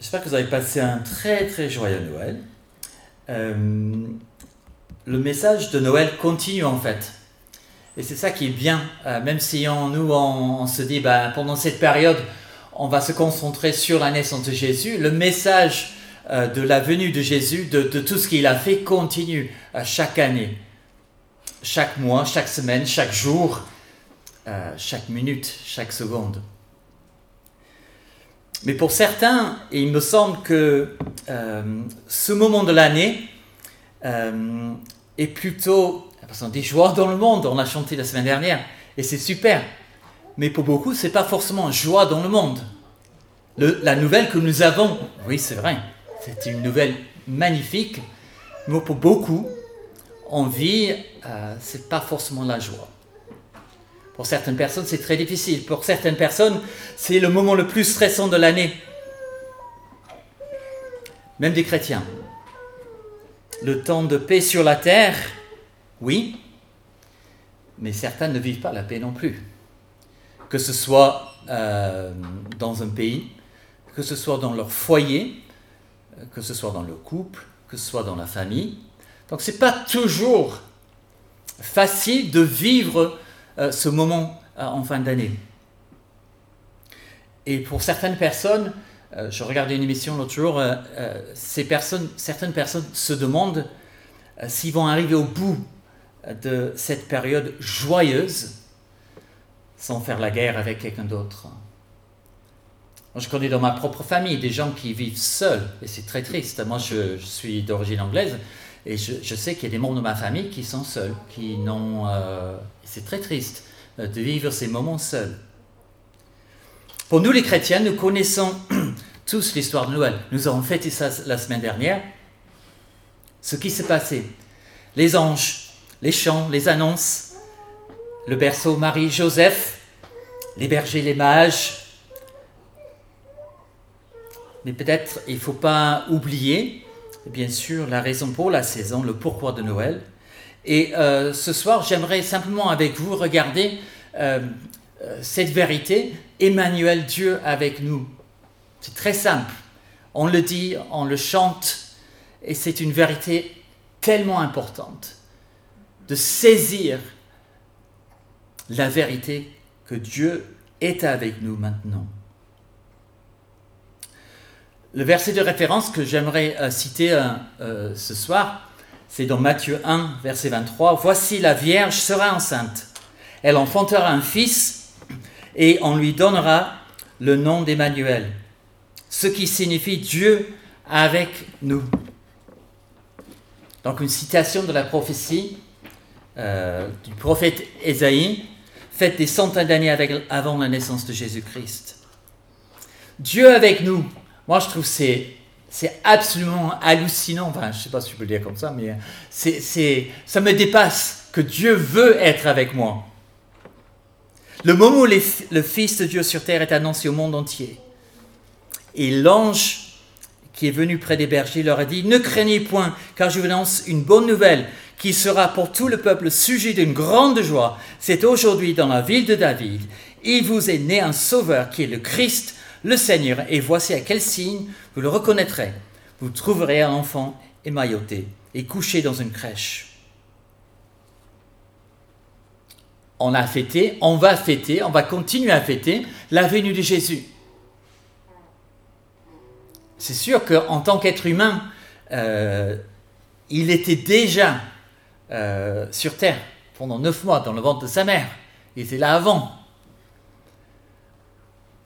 J'espère que vous avez passé un très très joyeux Noël. Euh, le message de Noël continue en fait. Et c'est ça qui est bien, euh, même si on, nous on, se dit bah, pendant cette période on va se concentrer sur la naissance de Jésus, le message euh, de la venue de Jésus, de, de tout ce qu'il a fait continue chaque année, chaque mois, chaque semaine, chaque jour, chaque minute, chaque seconde. Mais pour certains, il me semble que euh, ce moment de l'année euh, est plutôt parce des joies dans le monde. On a chanté la semaine dernière et c'est super. Mais pour beaucoup, c'est pas forcément joie dans le monde. la nouvelle que nous avons, oui, c'est vrai, c'est une nouvelle magnifique. Mais pour beaucoup, on vit, euh, c'est pas forcément la joie. Pour certaines personnes, c'est très difficile. Pour certaines personnes, c'est le moment le plus stressant de l'année. Même des chrétiens. Le temps de paix sur la terre, oui, mais certains ne vivent pas la paix non plus. Que ce soit euh, dans un pays, que ce soit dans leur foyer, que ce soit dans le couple, que ce soit dans la famille. Donc ce n'est pas toujours facile de vivre euh, ce moment euh, en fin d'année. Et pour certaines personnes, euh, je regardais une émission l'autre jour, certaines personnes se demandent s'ils vont arriver au bout de cette période joyeuse sans faire la guerre avec quelqu'un d'autre. Je connais dans ma propre famille des gens qui vivent seuls, et c'est très triste. Moi, je, suis d'origine anglaise, et je, sais qu'il y a des membres de ma famille qui sont seuls, qui n'ont... Euh, c'est très triste euh, de vivre ces moments seuls. Pour nous les chrétiens, nous connaissons tous l'histoire de Noël. Nous avons fêté ça la semaine dernière. Ce qui s'est passé. Les anges, les chants, les annonces, le berceau Marie-Joseph, les bergers, les mages. Mais peut-être il ne faut pas oublier bien sûr la raison pour la saison, le pourquoi de Noël. Et euh, ce soir, j'aimerais simplement avec vous regarder euh, euh, cette vérité, Emmanuel, Dieu avec nous. C'est très simple. On le dit, on le chante, et c'est une vérité tellement importante de saisir la vérité que Dieu est avec nous maintenant. Le verset de référence que j'aimerais euh, citer euh, euh, ce soir, c'est dans Matthieu 1, verset 23. Voici la Vierge sera enceinte. Elle enfantera un fils et on lui donnera le nom d'Emmanuel, ce qui signifie Dieu avec nous. Donc une citation de la prophétie du prophète Ésaïe, faite des centaines d'années avant la naissance de Jésus-Christ. Dieu avec nous, moi, je trouve c'est c'est absolument hallucinant. Enfin, je sais pas si je peux le dire comme ça, mais c'est, ça me dépasse que Dieu veut être avec moi. Le moment où le Fils de Dieu sur terre est annoncé au monde entier, et l'ange qui est venu près des bergers leur a dit, ne craignez point, car je vous annonce une bonne nouvelle qui sera pour tout le peuple sujet d'une grande joie. C'est aujourd'hui dans la ville de David. Il vous est né un sauveur qui est le Christ, le Seigneur, et voici à quel signe vous le reconnaîtrez. Vous trouverez un enfant émailloté et couché dans une crèche. On a fêté, on va fêter, on va continuer à fêter la venue de Jésus. C'est sûr qu'en tant qu'être humain, euh, il était déjà euh, sur terre pendant neuf mois dans le ventre de sa mère. Il était là avant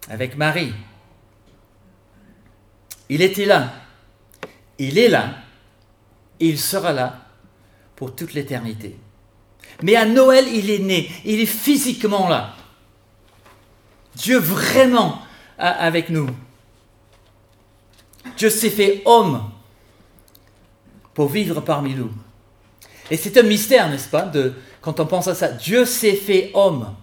avec Marie. Il était là. Il est là. il sera là pour toute l'éternité. Mais à Noël, il est né. Il est physiquement là. Dieu vraiment avec nous. Dieu s'est fait homme pour vivre parmi nous. Et c'est un mystère, n'est-ce pas, de, quand on pense à ça. Dieu s'est fait homme.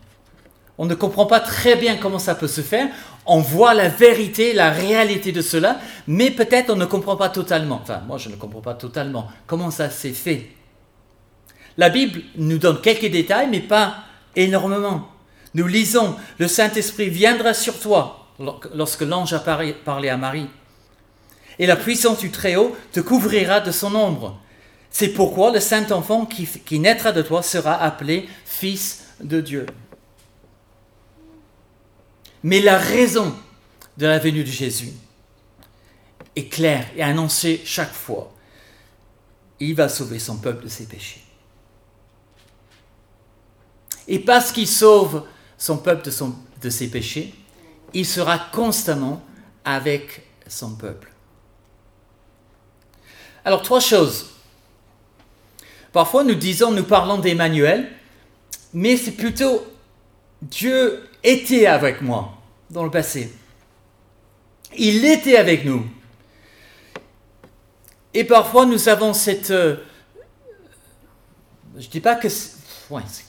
On ne comprend pas très bien comment ça peut se faire. On voit la vérité, la réalité de cela, mais peut-être on ne comprend pas totalement. Enfin, moi je ne comprends pas totalement comment ça s'est fait. La Bible nous donne quelques détails, mais pas énormément. Nous lisons, le Saint-Esprit viendra sur toi lorsque l'ange a parlé à Marie. et la puissance du Très-Haut te couvrira de son ombre. C'est pourquoi le saint enfant qui, qui naîtra de toi sera appelé Fils de Dieu. Mais la raison de la venue de Jésus est claire et annoncée chaque fois. Il va sauver son peuple de ses péchés. Et parce qu'il sauve son peuple de, ses péchés, il sera constamment avec son peuple. Alors, trois choses. Parfois, nous disons, nous parlons d'Emmanuel, mais c'est plutôt Dieu était avec moi dans le passé. Il était avec nous. Et parfois, nous avons cette... Euh, je ne dis pas que...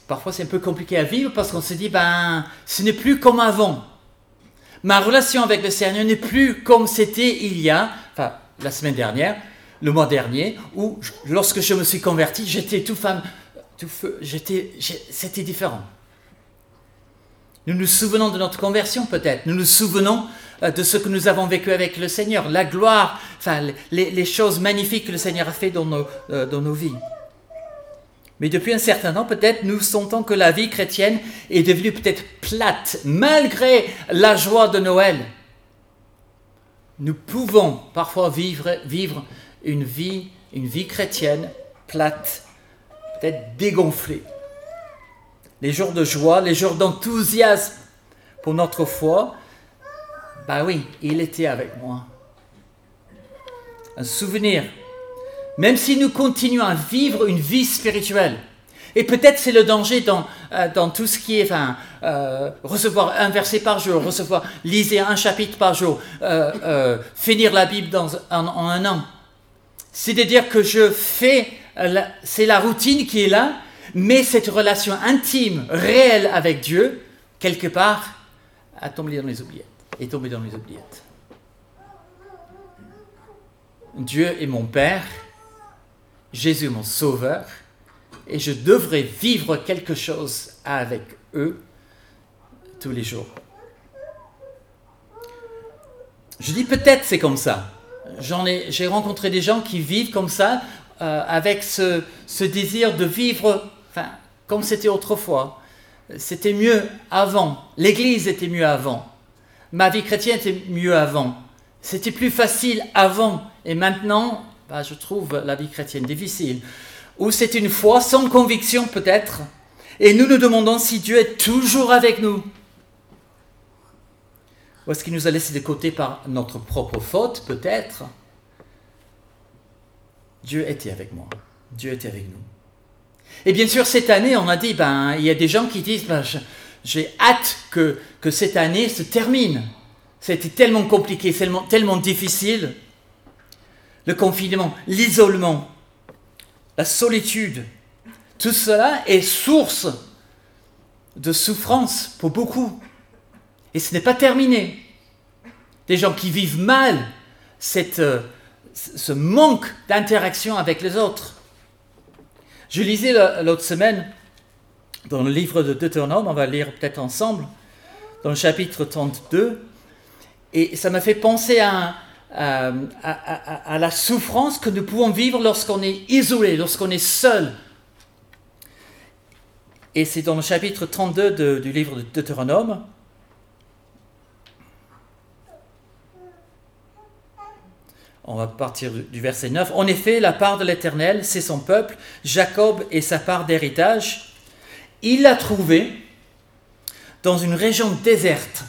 Parfois, c'est un peu compliqué à vivre parce qu'on se dit, ben, ce n'est plus comme avant. Ma relation avec le Seigneur n'est plus comme c'était il y a, enfin, la semaine dernière, le mois dernier, où lorsque je me suis converti, j'étais tout femme, tout feu, j'étais, c'était différent. Nous nous souvenons de notre conversion peut-être. Nous nous souvenons euh, de ce que nous avons vécu avec le Seigneur, la gloire, les, choses magnifiques que le Seigneur a fait dans nos, euh, dans nos vies. Mais depuis un certain temps, peut-être nous sentons que la vie chrétienne est devenue peut-être plate, malgré la joie de Noël. Nous pouvons parfois vivre, vivre une vie, une vie chrétienne plate, peut-être dégonflée les jours de joie, les jours d'enthousiasme pour notre foi, bah oui, il était avec moi. Un souvenir. Même si nous continuons à vivre une vie spirituelle, et peut-être c'est le danger dans, euh, dans tout ce qui est enfin, euh, recevoir un verset par jour, recevoir, lisez un chapitre par jour, euh, finir la Bible dans, en un an. C'est-à-dire que je fais, c'est la routine qui est là, mais cette relation intime, réelle avec Dieu, quelque part, a tombé dans les oubliettes. Est tombée dans les oubliettes. Dieu est mon Père, Jésus mon Sauveur, et je devrais vivre quelque chose avec eux tous les jours. Je dis peut-être c'est comme ça. J'ai rencontré des gens qui vivent comme ça, euh, avec ce, désir de vivre comme c'était autrefois. C'était mieux avant. L'Église était mieux avant. Ma vie chrétienne était mieux avant. C'était plus facile avant. Et maintenant, bah, je trouve la vie chrétienne difficile. Ou c'est une foi sans conviction peut-être. Et nous nous demandons si Dieu est toujours avec nous. Ou est-ce qu'il nous a laissé de côté par notre propre faute peut-être? Dieu était avec moi. Dieu était avec nous. Et bien sûr, cette année, on a dit, ben, il y a des gens qui disent, ben, j'ai hâte que, que cette année se termine. C'était tellement compliqué, tellement, tellement difficile. Le confinement, l'isolement, la solitude, tout cela est source de souffrance pour beaucoup. Et ce n'est pas terminé. Des gens qui vivent mal cette, euh, ce manque d'interaction avec les autres. Je lisais l'autre semaine dans le livre de Deutéronome, on va lire peut-être ensemble, dans le chapitre 32, et ça m'a fait penser à, à, la souffrance que nous pouvons vivre lorsqu'on est isolé, lorsqu'on est seul. Et c'est dans le chapitre 32 du livre de Deutéronome. On va partir du verset 9. En effet, la part de l'Éternel, c'est son peuple, Jacob et sa part d'héritage. Il l'a trouvé dans une région déserte,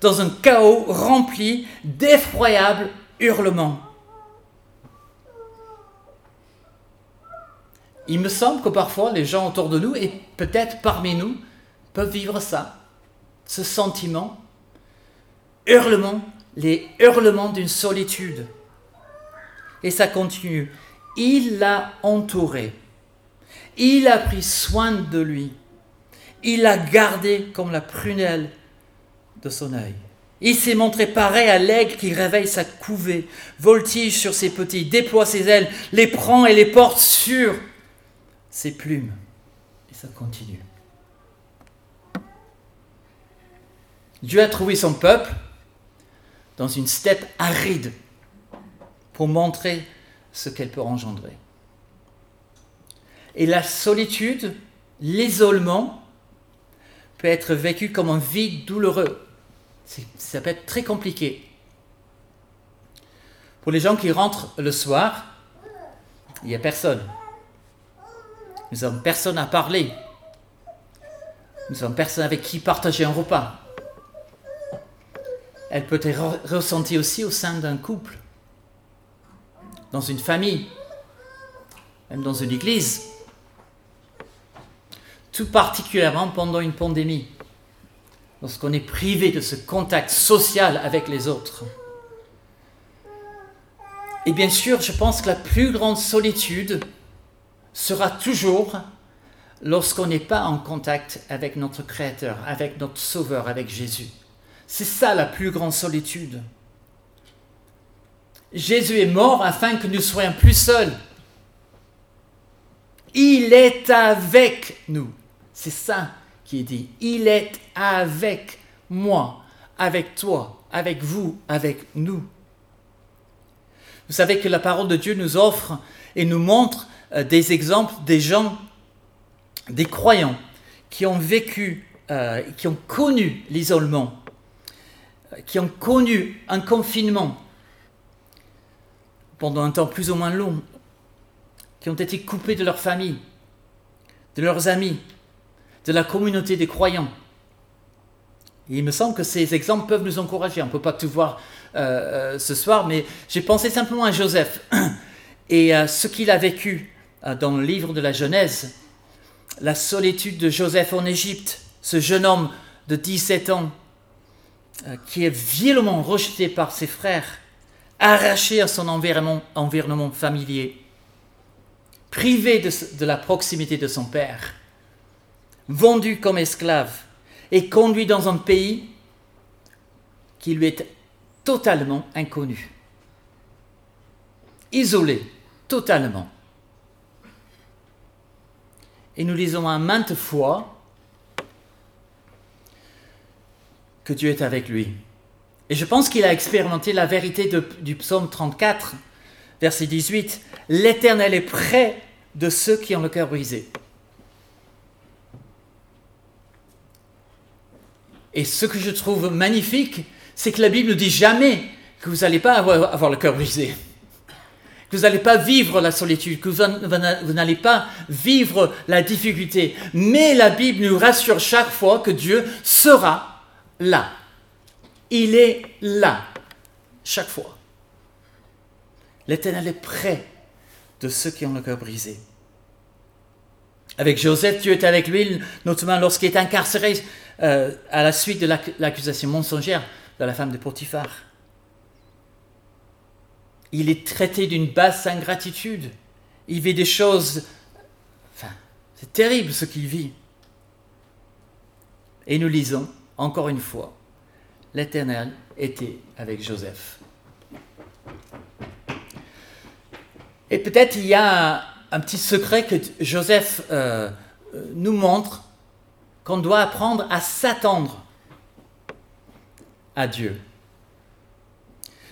dans un chaos rempli d'effroyables hurlements. Il me semble que parfois les gens autour de nous, et peut-être parmi nous, peuvent vivre ça, ce sentiment, hurlement les hurlements d'une solitude. Et ça continue. Il l'a entouré. Il a pris soin de lui. Il l'a gardé comme la prunelle de son œil. Il s'est montré pareil à l'aigle qui réveille sa couvée, voltige sur ses petits, déploie ses ailes, les prend et les porte sur ses plumes. Et ça continue. Dieu a trouvé son peuple dans une steppe aride pour montrer ce qu'elle peut engendrer. Et la solitude, l'isolement, peut être vécu comme un vide douloureux. Ça peut être très compliqué. Pour les gens qui rentrent le soir, il n'y a personne. Nous n'avons personne à parler. Nous n'avons personne avec qui partager un repas. Elle peut être ressentie aussi au sein d'un couple, dans une famille, même dans une église tout particulièrement pendant une pandémie, lorsqu'on est privé de ce contact social avec les autres. Et bien sûr, je pense que la plus grande solitude sera toujours lorsqu'on n'est pas en contact avec notre Créateur, avec notre Sauveur, avec Jésus. C'est ça la plus grande solitude. Jésus est mort afin que nous soyons plus seuls. Il est avec nous. C'est ça qui est dit. Il est avec moi, avec toi, avec vous, avec nous. Vous savez que la parole de Dieu nous offre et nous montre euh, des exemples des gens, des croyants, qui ont vécu, euh, qui ont connu l'isolement, qui ont connu un confinement pendant un temps plus ou moins long, qui ont été coupés de leur famille, de leurs amis, de la communauté des croyants. il me semble que ces exemples peuvent nous encourager. On ne peut pas tout voir euh, euh, ce soir, mais j'ai pensé simplement à Joseph et à ce qu'il a vécu euh, dans le livre de la Genèse, la solitude de Joseph en Égypte, ce jeune homme de 17 ans qui est violemment rejeté par ses frères, arraché à son environnement, environnement familier, privé de la proximité de son père vendu comme esclave et conduit dans un pays qui lui est totalement inconnu. Isolé, totalement. Et nous lisons à maintes fois que Dieu est avec lui. Et je pense qu'il a expérimenté la vérité du psaume 34, verset 18. L'Éternel est près de ceux qui ont le cœur brisé. Et ce que je trouve magnifique, c'est que la Bible ne dit jamais que vous n'allez pas avoir, le cœur brisé, que vous n'allez pas vivre la solitude, que vous n'allez pas vivre la difficulté. Mais la Bible nous rassure chaque fois que Dieu sera là. Il est là, chaque fois. L'Éternel est près de ceux qui ont le cœur brisé. Avec Joseph, Dieu est avec lui, notamment lorsqu'il est incarcéré euh, à la suite de l'accusation mensongère de la femme de Potiphar. Il est traité d'une basse ingratitude. Il vit des choses... Enfin, c'est terrible ce qu'il vit. Et nous lisons, encore une fois, l'Éternel était avec Joseph. Et peut-être il y a un petit secret que Joseph euh, euh, nous montre qu'on doit apprendre à s'attendre à Dieu.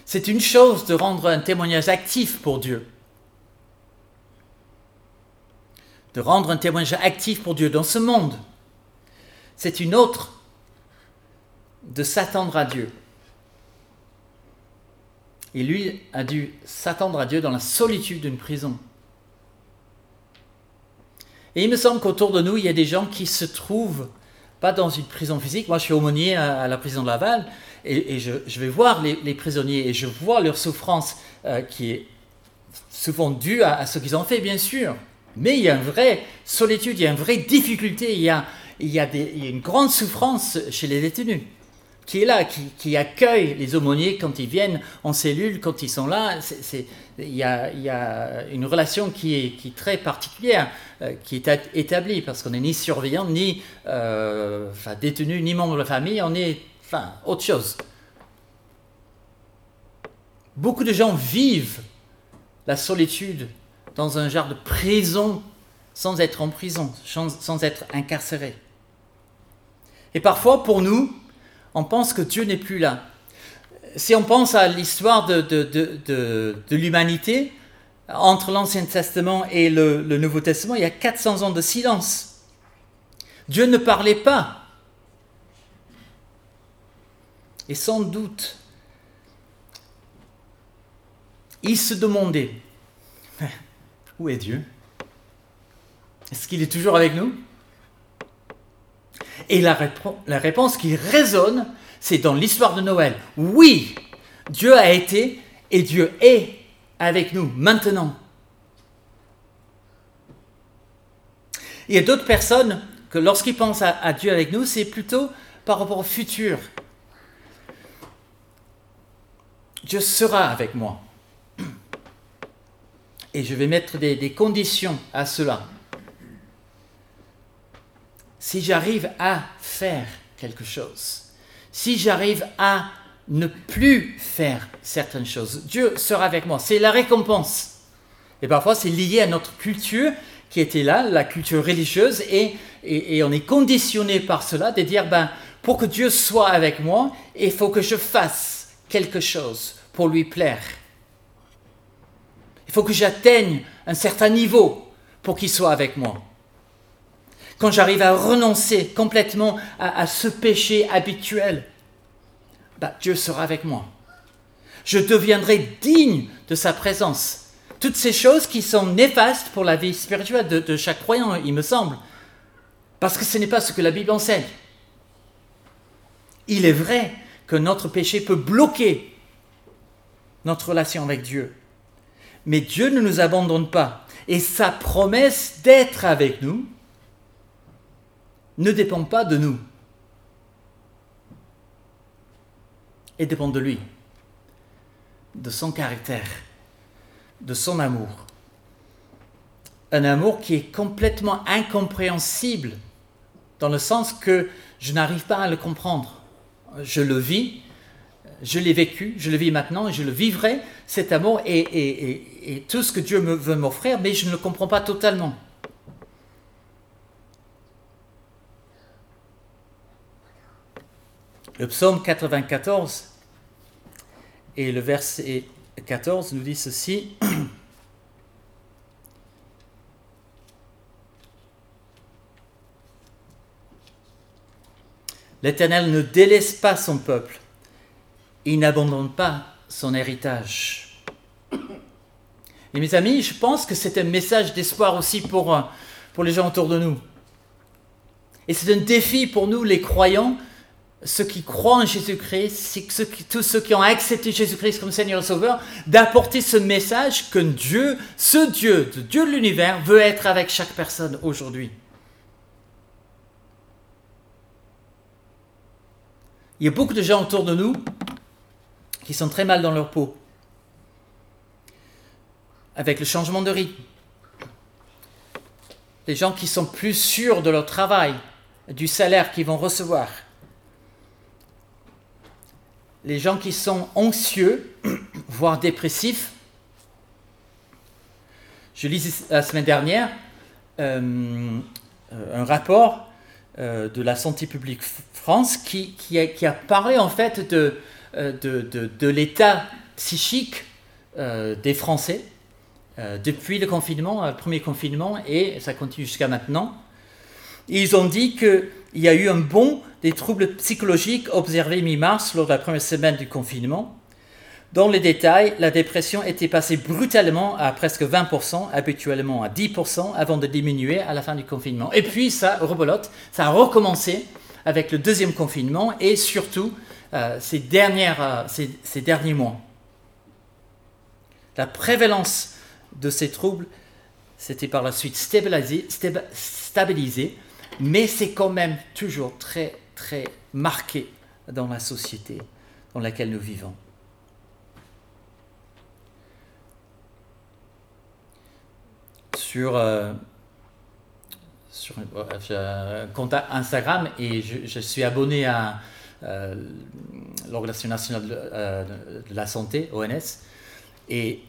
C'est une chose de rendre un témoignage actif pour Dieu. De rendre un témoignage actif pour Dieu dans ce monde. C'est une autre de s'attendre à Dieu. Et lui a dû s'attendre à Dieu dans la solitude d'une prison. Et il me semble qu'autour de nous, il y a des gens qui se trouvent pas dans une prison physique. Moi, je suis aumônier à, la prison de Laval et, je, vais voir les, prisonniers et je vois leur souffrance euh, qui est souvent due à, ce qu'ils ont fait, bien sûr. Mais il y a une vraie solitude, il y a une vraie difficulté, il y a, une grande souffrance chez les détenus qui est là, qui, accueille les aumôniers quand ils viennent en cellule, quand ils sont là. Il y a, une relation qui est, très particulière, euh, qui est établie, parce qu'on n'est ni surveillant, ni euh, détenu, ni membre de la famille, on est autre chose. Beaucoup de gens vivent la solitude dans un genre de prison sans être en prison, sans être incarcérés. Et parfois, pour nous, on pense que Dieu n'est plus là. si on pense à l'histoire de, l'humanité, entre l'Ancien Testament et le, le, Nouveau Testament, il y a 400 ans de silence. Dieu ne parlait pas. Et sans doute, il se demandait, où est Dieu? Est-ce qu'il est toujours avec nous? Et la, réponse qui résonne, c'est dans l'histoire de Noël. Oui, Dieu a été et Dieu est avec nous maintenant. Il y a d'autres personnes que lorsqu'ils pensent à, Dieu avec nous, c'est plutôt par rapport au futur. Dieu sera avec moi. Et je vais mettre des conditions à cela. Si j'arrive à faire quelque chose, si j'arrive à ne plus faire certaines choses, Dieu sera avec moi. C'est la récompense. Et parfois, c'est lié à notre culture qui était là, la culture religieuse, et, on est conditionné par cela de dire, ben, pour que Dieu soit avec moi, il faut que je fasse quelque chose pour lui plaire. Il faut que j'atteigne un certain niveau pour qu'il soit avec moi. Quand j'arrive à renoncer complètement à, ce péché habituel, bah, Dieu sera avec moi. Je deviendrai digne de sa présence. Toutes ces choses qui sont néfastes pour la vie spirituelle de, de chaque croyant, il me semble. Parce que ce n'est pas ce que la Bible enseigne. Il est vrai que notre péché peut bloquer notre relation avec Dieu. Mais Dieu ne nous abandonne pas. Et sa promesse d'être avec nous ne dépend pas de nous. Et dépend de lui, de son caractère, de son amour. Un amour qui est complètement incompréhensible, dans le sens que je n'arrive pas à le comprendre. Je le vis, je l'ai vécu, je le vis maintenant et je le vivrai, cet amour et, tout ce que Dieu me, veut m'offrir, mais je ne le comprends pas totalement. Le psaume 94 et le verset 14 nous dit ceci. L'Éternel ne délaisse pas son peuple il n'abandonne pas son héritage. Et mes amis, je pense que c'est un message d'espoir aussi pour, euh, pour les gens autour de nous. Et c'est un défi pour nous, les croyants, ceux qui croient en Jésus-Christ, tous ceux qui ont accepté Jésus-Christ comme Seigneur et Sauveur, d'apporter ce message que Dieu, ce Dieu, le Dieu de l'univers, veut être avec chaque personne aujourd'hui. Il y a beaucoup de gens autour de nous qui sont très mal dans leur peau, avec le changement de rythme. Des gens qui sont plus sûrs de leur travail, du salaire qu'ils vont recevoir. Les gens qui sont anxieux, voire dépressifs. Je lis la semaine dernière euh, un rapport euh, de la santé publique France qui, a, parlé en fait de, euh, l'état psychique des Français depuis le confinement, le premier confinement, et ça continue jusqu'à maintenant. Ils ont dit qu'il y a eu un bond des troubles psychologiques observés mi-mars lors de la première semaine du confinement. Dans les détails, la dépression était passée brutalement à presque 20%, habituellement à 10%, avant de diminuer à la fin du confinement. Et puis ça rebolote, ça a recommencé avec le deuxième confinement et surtout euh, euh, ces, derniers mois. La prévalence de ces troubles s'était par la suite stabilisée, stabilisé, mais c'est quand même toujours très, très marqué dans la société dans laquelle nous vivons. Sur, euh, sur un compte Instagram et je, suis abonné à, euh, l'Organisation nationale euh, de, la santé, ONS, et,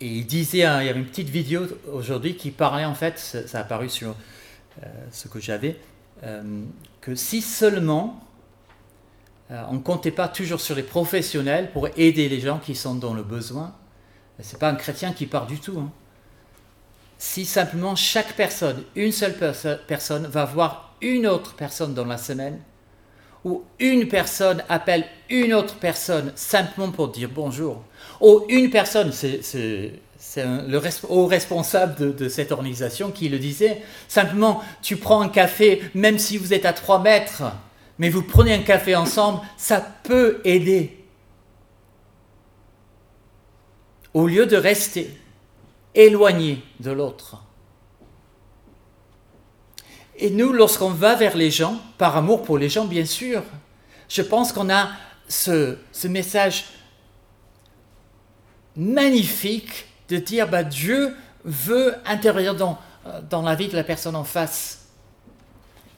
il disait, hein, il y avait une petite vidéo aujourd'hui qui parlait en fait, ça, a apparu sur euh, ce que j'avais, que si seulement Euh, on ne comptait pas toujours sur les professionnels pour aider les gens qui sont dans le besoin. Ce n'est pas un chrétien qui part du tout. Hein. Si simplement chaque personne, une seule personne, va voir une autre personne dans la semaine, ou une personne appelle une autre personne simplement pour dire bonjour, ou une personne, c'est le haut responsable de, de, cette organisation qui le disait, simplement tu prends un café, même si vous êtes à 3 mètres, mais vous prenez un café ensemble, ça peut aider. Au lieu de rester éloigné de l'autre. Et nous, lorsqu'on va vers les gens, par amour pour les gens, bien sûr, je pense qu'on a ce, message magnifique de dire bah, Dieu veut intervenir dans, dans la vie de la personne en face.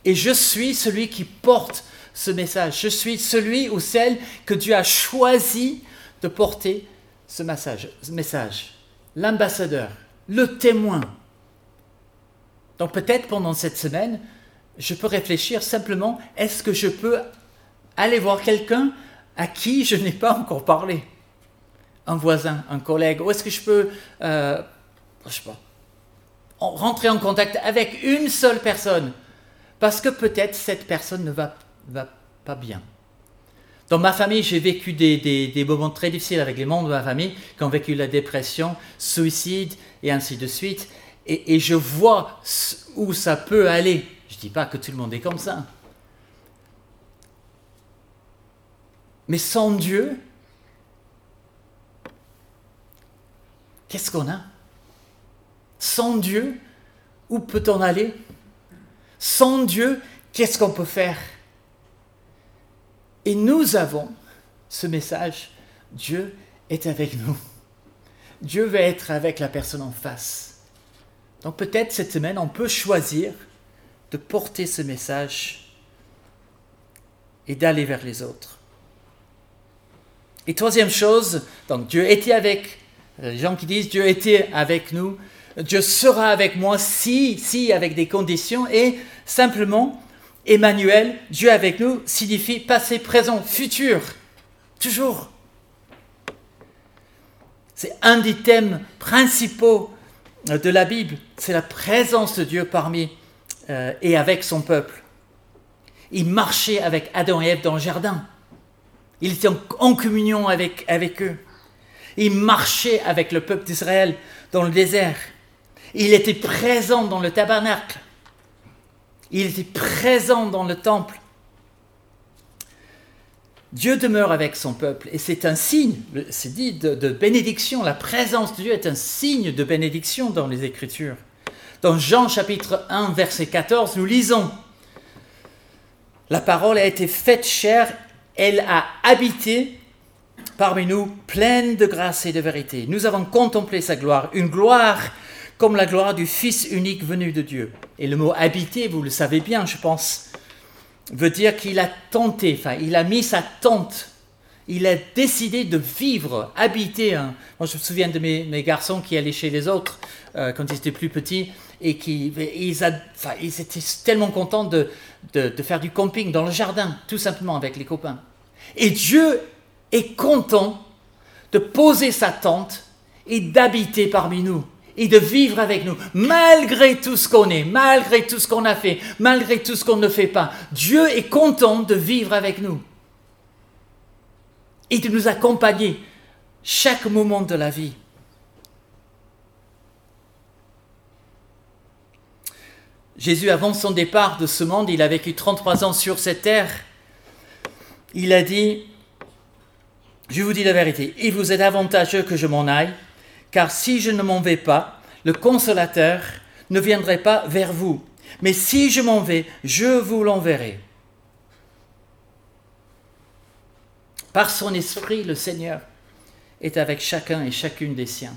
Et je suis celui qui porte ce message. Je suis celui ou celle que Dieu a choisi de porter ce message. Ce message. L'ambassadeur, le témoin. Donc peut-être pendant cette semaine, je peux réfléchir simplement, est-ce que je peux aller voir quelqu'un à qui je n'ai pas encore parlé? Un voisin, un collègue, ou est-ce que je peux, euh, je sais pas, rentrer en contact avec une seule personne? Parce que peut-être cette personne ne va pas bien. Dans ma famille, j'ai vécu des, moments très difficiles avec les membres de ma famille qui ont vécu la dépression, suicide et ainsi de suite. Et, je vois où ça peut aller. Je ne dis pas que tout le monde est comme ça. Mais sans Dieu, qu'est-ce qu'on a? Sans Dieu, où peut-on aller? Sans Dieu, qu'est-ce qu'on peut faire? Et nous avons ce message, Dieu est avec nous. Dieu veut être avec la personne en face. Donc peut-être cette semaine, on peut choisir de porter ce message et d'aller vers les autres. Et troisième chose, donc Dieu était avec, les gens qui disent Dieu était avec nous, Dieu sera avec moi si, si, avec des conditions, et simplement, Emmanuel, Dieu avec nous, signifie passé, présent, futur. Toujours. C'est un des thèmes principaux de la Bible. C'est la présence de Dieu parmi euh, et avec son peuple. Il marchait avec Adam et Ève dans le jardin. Il était en, communion avec, avec eux. Il marchait avec le peuple d'Israël dans le désert. Il était présent dans le tabernacle. Il était présent dans le temple. Dieu demeure avec son peuple et c'est un signe, c'est dit, de, bénédiction. La présence de Dieu est un signe de bénédiction dans les Écritures. Dans Jean chapitre 1, verset 14, nous lisons, La parole a été faite chair, elle a habité parmi nous, pleine de grâce et de vérité. Nous avons contemplé sa gloire, une gloire comme la gloire du Fils unique venu de Dieu. Et le mot habiter, vous le savez bien, je pense, veut dire qu'il a tenté, enfin, il a mis sa tente. Il a décidé de vivre, habiter. Moi, je me souviens de mes, garçons qui allaient chez les autres euh, quand ils étaient plus petits et qui ils, étaient tellement contents de, de faire du camping dans le jardin, tout simplement avec les copains. Et Dieu est content de poser sa tente et d'habiter parmi nous et de vivre avec nous, malgré tout ce qu'on est, malgré tout ce qu'on a fait, malgré tout ce qu'on ne fait pas. Dieu est content de vivre avec nous et de nous accompagner chaque moment de la vie. Jésus, avant son départ de ce monde, il a vécu 33 ans sur cette terre. Il a dit, je vous dis la vérité, il vous est avantageux que je m'en aille, car si je ne m'en vais pas, le consolateur ne viendrait pas vers vous. Mais si je m'en vais, je vous l'enverrai. Par son esprit, le Seigneur est avec chacun et chacune des siens.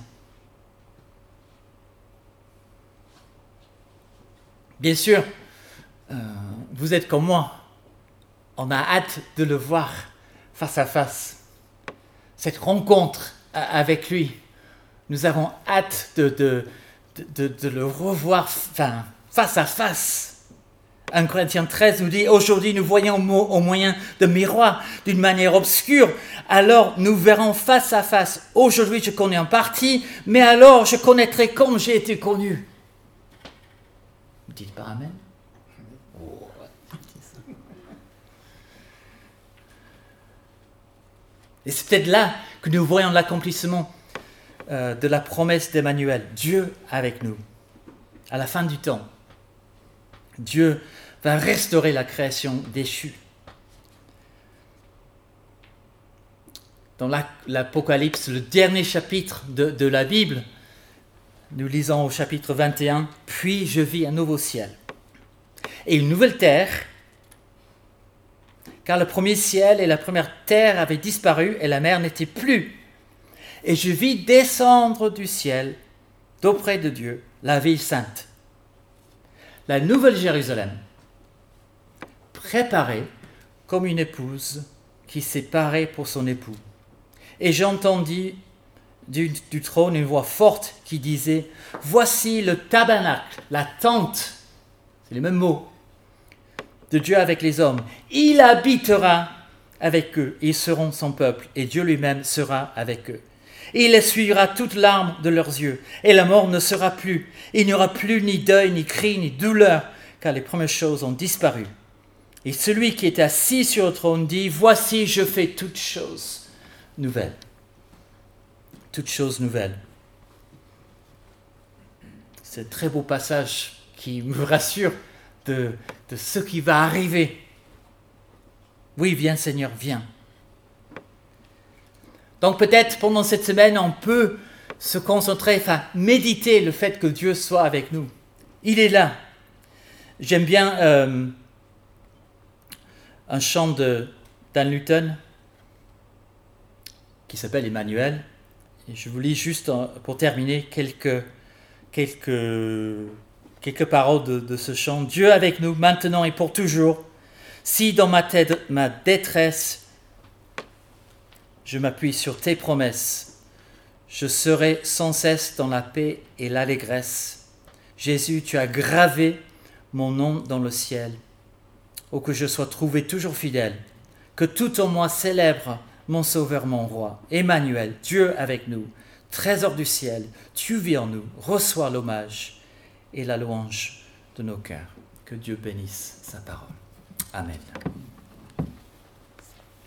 Bien sûr, euh, vous êtes comme moi. On a hâte de le voir face à face. Cette rencontre avec lui nous avons hâte de, le revoir face à face, 1 Corinthiens 13 nous dit, aujourd'hui nous voyons au moyen de miroirs d'une manière obscure, alors nous verrons face à face. Aujourd'hui je connais en partie, mais alors je connaîtrai comme j'ai été connu. Vous dites pas Amen? Et c'est peut-être là que nous voyons l'accomplissement euh, de la promesse d'Emmanuel, Dieu avec nous, à la fin du temps. Dieu va restaurer la création déchue. Dans l'Apocalypse, le dernier chapitre de, de la Bible, nous lisons au chapitre 21, Puis je vis un nouveau ciel et une nouvelle terre, car le premier ciel et la première terre avaient disparu et la mer n'était plus. Et je vis descendre du ciel, d'auprès de Dieu, la ville sainte, la nouvelle Jérusalem, préparée comme une épouse qui s'est parée pour son époux. Et j'entendis du, du, trône une voix forte qui disait, Voici le tabernacle, la tente, c'est les mêmes mots, de Dieu avec les hommes. Il habitera avec eux, ils seront son peuple, et Dieu lui-même sera avec eux. il essuiera toute larmes de leurs yeux, et la mort ne sera plus. Il n'y aura plus ni deuil, ni cri, ni douleur, car les premières choses ont disparu. Et celui qui est assis sur le trône dit, Voici, je fais toutes choses nouvelles. Toutes choses nouvelles. C'est un très beau passage qui me rassure de, ce qui va arriver. Oui, viens Seigneur, viens. Donc peut-être pendant cette semaine, on peut se concentrer, enfin méditer le fait que Dieu soit avec nous. Il est là. J'aime bien euh, un chant de Dan Luton qui s'appelle Emmanuel. Et je vous lis juste pour terminer quelques, quelques quelques paroles de, ce chant. Dieu avec nous maintenant et pour toujours. Si dans ma, tête, ma détresse, je m'appuie sur tes promesses, je serai sans cesse dans la paix et l'allégresse. Jésus, tu as gravé mon nom dans le ciel. Oh, que je sois trouvé toujours fidèle, que tout en moi célèbre mon Sauveur, mon Roi. Emmanuel, Dieu avec nous, trésor du ciel, tu vis en nous, reçois l'hommage et la louange de nos cœurs. Que Dieu bénisse sa parole. Amen.